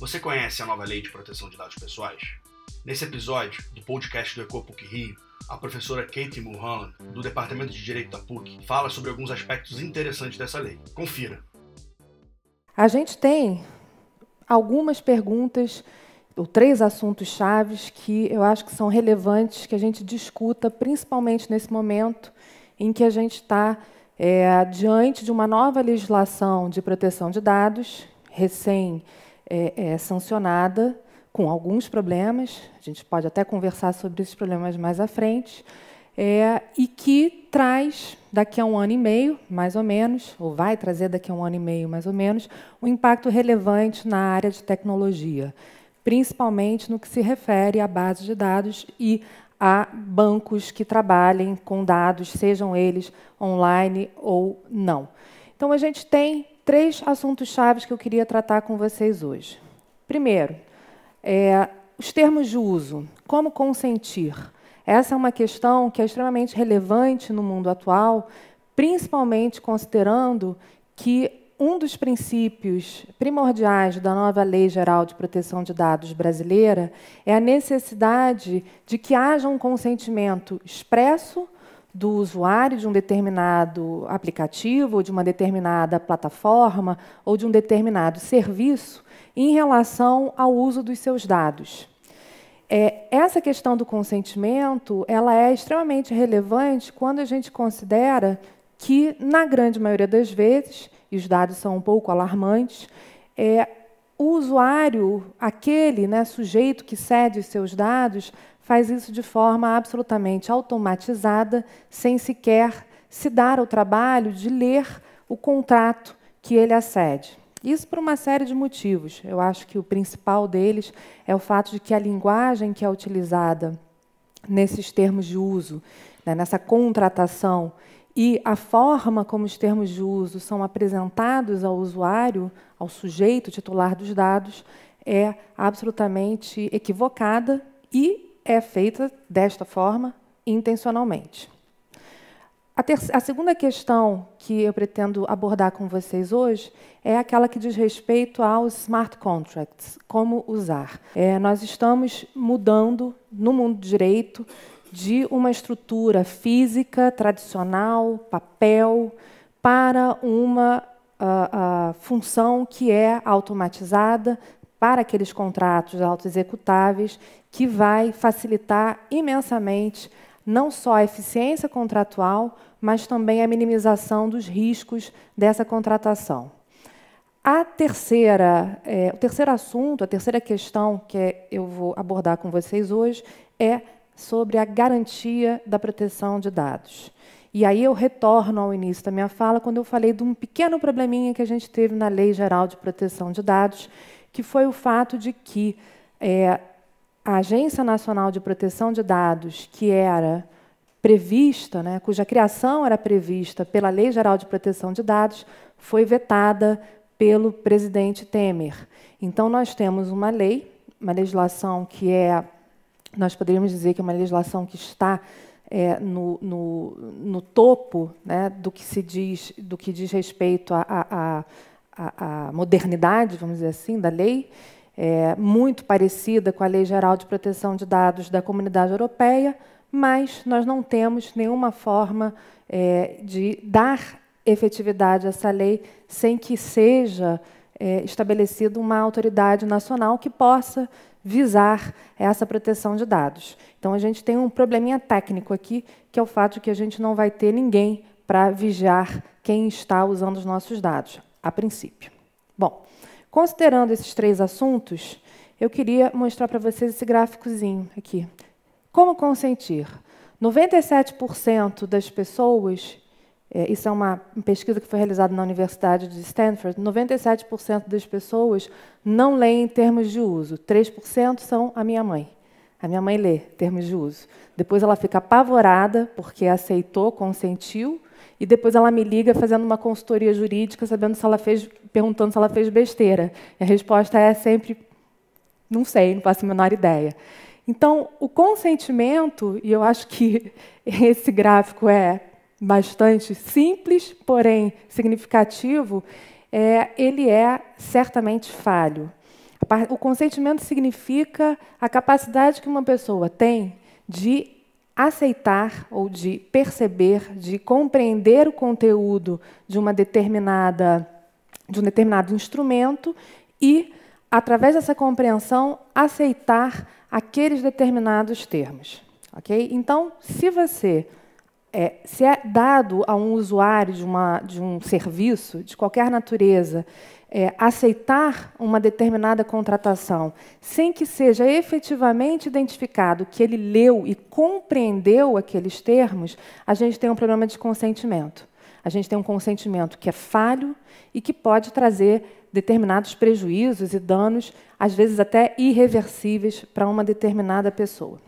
Você conhece a nova Lei de Proteção de Dados Pessoais? Nesse episódio do podcast do EcoPUC Rio, a professora Katie Mulholland, do Departamento de Direito da PUC, fala sobre alguns aspectos interessantes dessa lei. Confira. A gente tem algumas perguntas ou três assuntos chaves que eu acho que são relevantes que a gente discuta, principalmente nesse momento em que a gente está é, diante de uma nova legislação de proteção de dados, recém-sancionada, é, é, com alguns problemas, a gente pode até conversar sobre esses problemas mais à frente, é, e que traz, daqui a um ano e meio, mais ou menos, ou vai trazer daqui a um ano e meio, mais ou menos, um impacto relevante na área de tecnologia, principalmente no que se refere à base de dados e a bancos que trabalhem com dados, sejam eles online ou não. Então, a gente tem três assuntos chaves que eu queria tratar com vocês hoje. Primeiro, é, os termos de uso. Como consentir? Essa é uma questão que é extremamente relevante no mundo atual, principalmente considerando que um dos princípios primordiais da nova Lei Geral de Proteção de Dados brasileira é a necessidade de que haja um consentimento expresso do usuário de um determinado aplicativo, ou de uma determinada plataforma, ou de um determinado serviço em relação ao uso dos seus dados. É, essa questão do consentimento ela é extremamente relevante quando a gente considera que, na grande maioria das vezes, e os dados são um pouco alarmantes, é, o usuário, aquele né, sujeito que cede os seus dados, faz isso de forma absolutamente automatizada, sem sequer se dar ao trabalho de ler o contrato que ele acede. Isso por uma série de motivos. Eu acho que o principal deles é o fato de que a linguagem que é utilizada nesses termos de uso, né, nessa contratação, e a forma como os termos de uso são apresentados ao usuário, ao sujeito titular dos dados, é absolutamente equivocada e é feita desta forma intencionalmente. A, a, segunda questão que eu pretendo abordar com vocês hoje é aquela que diz respeito aos smart contracts, como usar. É, nós estamos mudando no mundo do direito de uma estrutura física tradicional, papel, para uma uh, uh, função que é automatizada para aqueles contratos autoexecutáveis, que vai facilitar imensamente não só a eficiência contratual, mas também a minimização dos riscos dessa contratação. A terceira, é, o terceiro assunto, a terceira questão que eu vou abordar com vocês hoje é sobre a garantia da proteção de dados. E aí eu retorno ao início da minha fala, quando eu falei de um pequeno probleminha que a gente teve na Lei Geral de Proteção de Dados, que foi o fato de que é, a Agência Nacional de Proteção de Dados, que era prevista, né, cuja criação era prevista pela Lei Geral de Proteção de Dados, foi vetada pelo presidente Temer. Então, nós temos uma lei, uma legislação que é nós poderíamos dizer que é uma legislação que está é, no, no, no, topo né, do que se diz, do que diz respeito à modernidade, vamos dizer assim, da lei, é, muito parecida com a Lei Geral de Proteção de Dados da Comunidade Europeia, mas nós não temos nenhuma forma é, de dar efetividade a essa lei sem que seja é, estabelecida uma autoridade nacional que possa visar essa proteção de dados. Então, a gente tem um probleminha técnico aqui, que é o fato de que a gente não vai ter ninguém para vigiar quem está usando os nossos dados, a princípio. Bom, considerando esses três assuntos, eu queria mostrar para vocês esse gráficozinho aqui. Como consentir? 97% das pessoas é, isso é uma pesquisa que foi realizada na Universidade de Stanford. 97% das pessoas não leem em termos de uso. 3% são a minha mãe. A minha mãe lê termos de uso. Depois ela fica apavorada porque aceitou, consentiu, e depois ela me liga fazendo uma consultoria jurídica, sabendo se ela fez, perguntando se ela fez besteira. E a resposta é sempre não sei, não faço a menor ideia. Então, o consentimento, e eu acho que esse gráfico é bastante simples, porém significativo, é, ele é certamente falho. O consentimento significa a capacidade que uma pessoa tem de aceitar ou de perceber, de compreender o conteúdo de uma determinada de um determinado instrumento e através dessa compreensão aceitar aqueles determinados termos, OK? Então, se você é, se é dado a um usuário de, uma, de um serviço de qualquer natureza é, aceitar uma determinada contratação sem que seja efetivamente identificado que ele leu e compreendeu aqueles termos, a gente tem um problema de consentimento. A gente tem um consentimento que é falho e que pode trazer determinados prejuízos e danos, às vezes até irreversíveis, para uma determinada pessoa.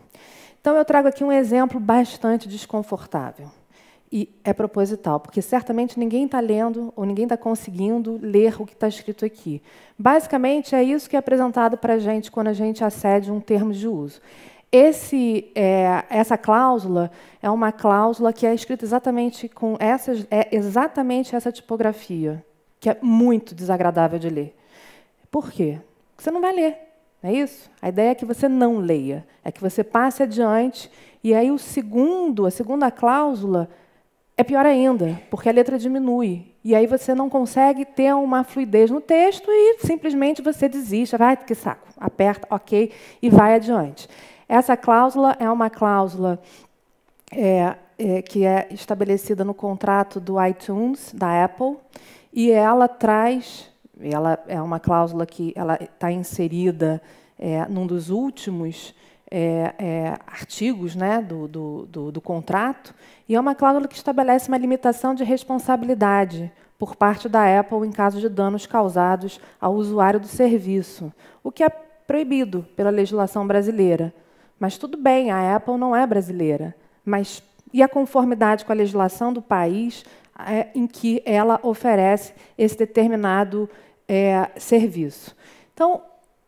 Então, eu trago aqui um exemplo bastante desconfortável. E é proposital, porque certamente ninguém está lendo ou ninguém está conseguindo ler o que está escrito aqui. Basicamente, é isso que é apresentado para a gente quando a gente acede um termo de uso. Esse, é, essa cláusula é uma cláusula que é escrita exatamente com essas, é exatamente essa tipografia, que é muito desagradável de ler. Por quê? Porque você não vai ler, não é isso? A ideia é que você não leia, é que você passe adiante, e aí o segundo, a segunda cláusula é pior ainda, porque a letra diminui. E aí você não consegue ter uma fluidez no texto e simplesmente você desiste, vai, que saco, aperta, ok, e vai adiante. Essa cláusula é uma cláusula é, é, que é estabelecida no contrato do iTunes, da Apple, e ela traz, ela é uma cláusula que ela está inserida é, num dos últimos é, é, artigos né, do, do, do, do, contrato, e é uma cláusula que estabelece uma limitação de responsabilidade por parte da Apple em caso de danos causados ao usuário do serviço, o que é proibido pela legislação brasileira. Mas tudo bem, a Apple não é brasileira, mas e a conformidade com a legislação do país é, em que ela oferece esse determinado é, serviço? Então,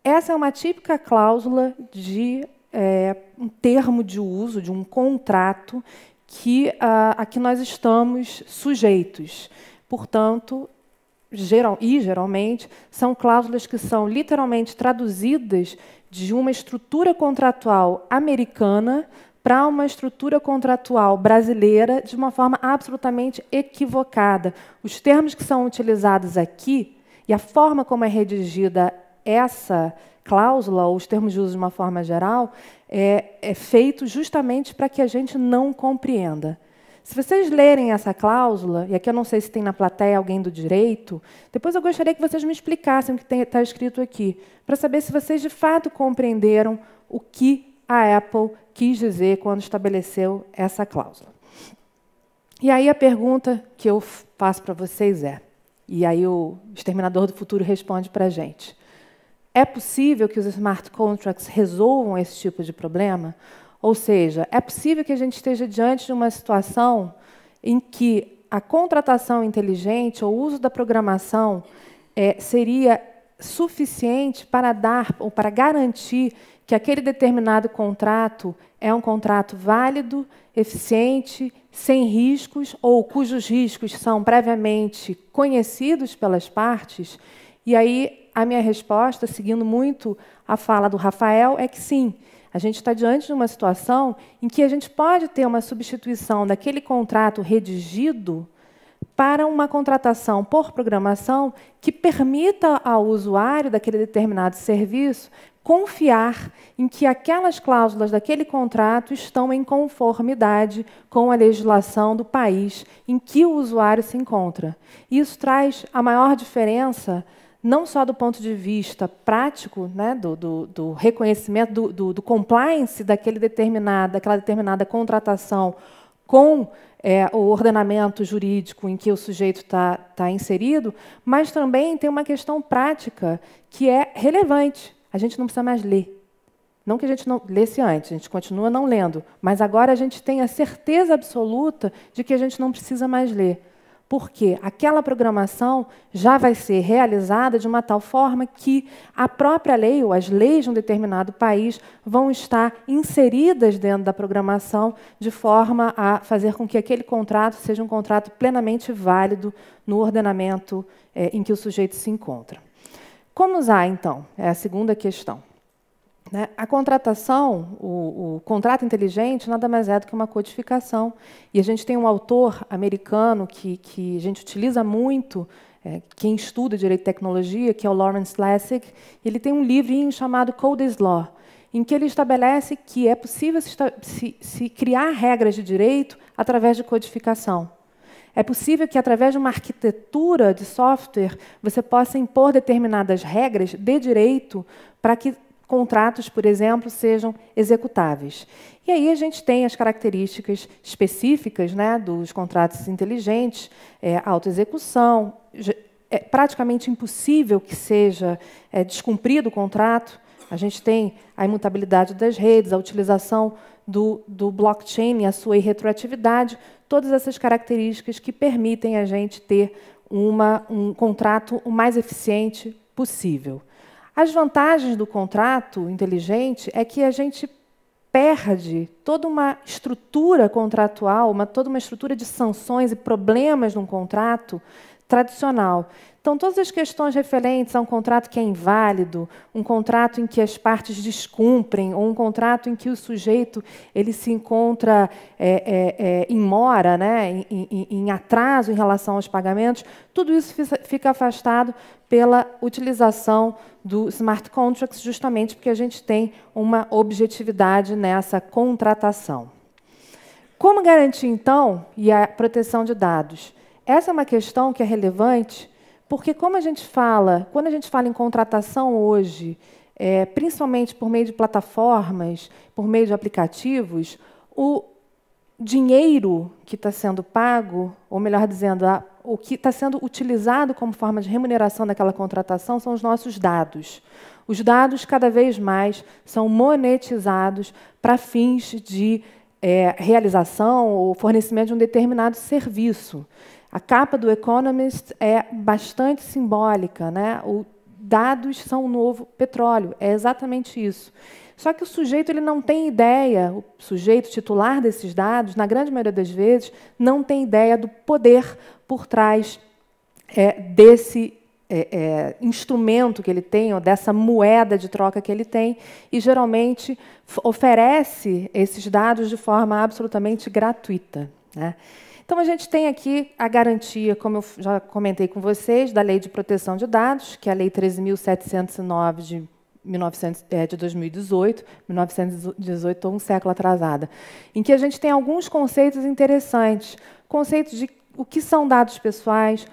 essa é uma típica cláusula de é, um termo de uso, de um contrato que, a, a que nós estamos sujeitos. Portanto, geral, e geralmente, são cláusulas que são literalmente traduzidas de uma estrutura contratual americana para uma estrutura contratual brasileira de uma forma absolutamente equivocada. Os termos que são utilizados aqui e a forma como é redigida essa cláusula, ou os termos de uso de uma forma geral, é, é feito justamente para que a gente não compreenda. Se vocês lerem essa cláusula, e aqui eu não sei se tem na plateia alguém do direito, depois eu gostaria que vocês me explicassem o que está escrito aqui, para saber se vocês de fato compreenderam o que a Apple quis dizer quando estabeleceu essa cláusula. E aí a pergunta que eu faço para vocês é, e aí o exterminador do futuro responde para a gente: é possível que os smart contracts resolvam esse tipo de problema? Ou seja, é possível que a gente esteja diante de uma situação em que a contratação inteligente ou o uso da programação é, seria suficiente para dar ou para garantir que aquele determinado contrato é um contrato válido, eficiente, sem riscos ou cujos riscos são previamente conhecidos pelas partes. E aí a minha resposta, seguindo muito a fala do Rafael, é que sim, a gente está diante de uma situação em que a gente pode ter uma substituição daquele contrato redigido para uma contratação por programação que permita ao usuário daquele determinado serviço confiar em que aquelas cláusulas daquele contrato estão em conformidade com a legislação do país em que o usuário se encontra. Isso traz a maior diferença não só do ponto de vista prático, né, do, do, do reconhecimento, do, do, do, compliance daquele determinada, daquela determinada contratação com é, o ordenamento jurídico em que o sujeito está tá inserido, mas também tem uma questão prática que é relevante. A gente não precisa mais ler. Não que a gente não lesse antes, a gente continua não lendo, mas agora a gente tem a certeza absoluta de que a gente não precisa mais ler porque aquela programação já vai ser realizada de uma tal forma que a própria lei ou as leis de um determinado país vão estar inseridas dentro da programação de forma a fazer com que aquele contrato seja um contrato plenamente válido no ordenamento é, em que o sujeito se encontra. Como usar, então? É a segunda questão. Né? A contratação, o, o, contrato inteligente, nada mais é do que uma codificação. E a gente tem um autor americano que, que a gente utiliza muito, é, quem estuda direito e tecnologia, que é o Lawrence Lessig. Ele tem um livrinho chamado Code is Law, em que ele estabelece que é possível se, se, se criar regras de direito através de codificação. É possível que, através de uma arquitetura de software, você possa impor determinadas regras de direito para que contratos, por exemplo, sejam executáveis. E aí a gente tem as características específicas né, dos contratos inteligentes, é, autoexecução, é praticamente impossível que seja é, descumprido o contrato. A gente tem a imutabilidade das redes, a utilização do, do blockchain e a sua irretroatividade, todas essas características que permitem a gente ter uma, um contrato o mais eficiente possível. As vantagens do contrato inteligente é que a gente perde toda uma estrutura contratual, uma, toda uma estrutura de sanções e problemas num contrato tradicional. Então, todas as questões referentes a um contrato que é inválido, um contrato em que as partes descumprem, ou um contrato em que o sujeito ele se encontra é, é, é, em mora, né, em, em, em atraso em relação aos pagamentos, tudo isso fica afastado pela utilização do smart contracts, justamente porque a gente tem uma objetividade nessa contratação. Como garantir, então, e a proteção de dados? Essa é uma questão que é relevante porque, como a gente fala, quando a gente fala em contratação hoje, é, principalmente por meio de plataformas, por meio de aplicativos, o dinheiro que está sendo pago, ou melhor dizendo, a, o que está sendo utilizado como forma de remuneração daquela contratação são os nossos dados. Os dados, cada vez mais, são monetizados para fins de é, realização ou fornecimento de um determinado serviço. A capa do Economist é bastante simbólica, né? O dados são o novo petróleo, é exatamente isso. Só que o sujeito ele não tem ideia, o sujeito titular desses dados, na grande maioria das vezes, não tem ideia do poder por trás é, desse é, é, instrumento que ele tem, ou dessa moeda de troca que ele tem, e geralmente oferece esses dados de forma absolutamente gratuita. Né? Então, a gente tem aqui a garantia, como eu já comentei com vocês, da Lei de Proteção de Dados, que é a Lei 13.709 de, 1900, é, de 2018, 1918, um século atrasada, em que a gente tem alguns conceitos interessantes. Conceitos de o que são dados pessoais,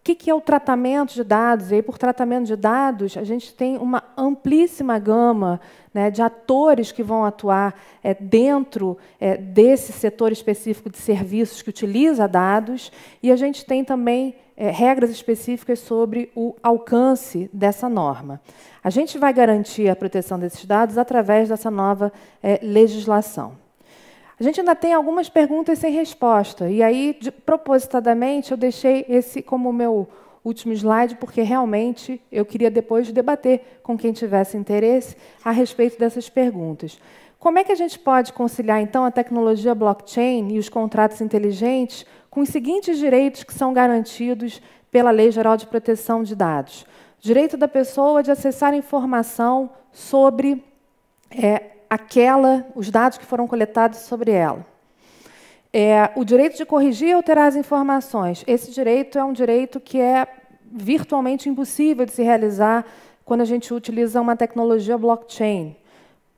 o que, é o tratamento de dados? E aí, por tratamento de dados, a gente tem uma amplíssima gama né, de atores que vão atuar é, dentro é, desse setor específico de serviços que utiliza dados, e a gente tem também é, regras específicas sobre o alcance dessa norma. A gente vai garantir a proteção desses dados através dessa nova é, legislação. A gente ainda tem algumas perguntas sem resposta. E aí, de, propositadamente, eu deixei esse como meu último slide, porque realmente eu queria depois debater com quem tivesse interesse a respeito dessas perguntas. Como é que a gente pode conciliar, então, a tecnologia blockchain e os contratos inteligentes com os seguintes direitos que são garantidos pela Lei Geral de Proteção de Dados? Direito da pessoa de acessar informação sobre é, aquela, os dados que foram coletados sobre ela. É, o direito de corrigir e alterar as informações. Esse direito é um direito que é virtualmente impossível de se realizar quando a gente utiliza uma tecnologia blockchain.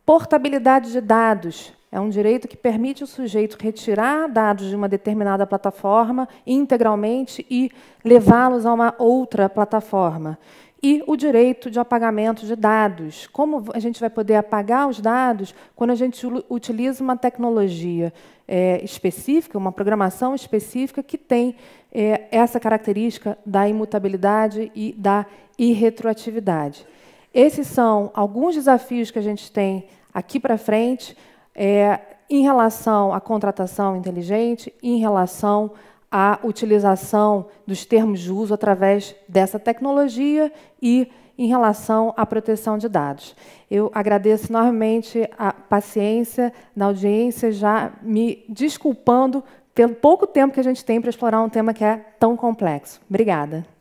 Portabilidade de dados é um direito que permite o sujeito retirar dados de uma determinada plataforma integralmente e levá-los a uma outra plataforma e o direito de apagamento de dados. Como a gente vai poder apagar os dados quando a gente utiliza uma tecnologia é, específica, uma programação específica que tem é, essa característica da imutabilidade e da irretroatividade. Esses são alguns desafios que a gente tem aqui para frente é, em relação à contratação inteligente, em relação a utilização dos termos de uso através dessa tecnologia e em relação à proteção de dados. Eu agradeço enormemente a paciência da audiência, já me desculpando pelo pouco tempo que a gente tem para explorar um tema que é tão complexo. Obrigada.